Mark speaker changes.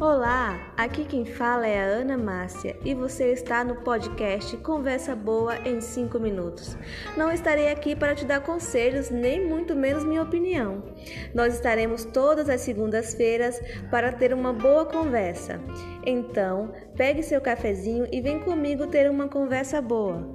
Speaker 1: Olá, aqui quem fala é a Ana Márcia e você está no podcast Conversa Boa em 5 Minutos. Não estarei aqui para te dar conselhos, nem muito menos minha opinião. Nós estaremos todas as segundas-feiras para ter uma boa conversa. Então, pegue seu cafezinho e vem comigo ter uma conversa boa.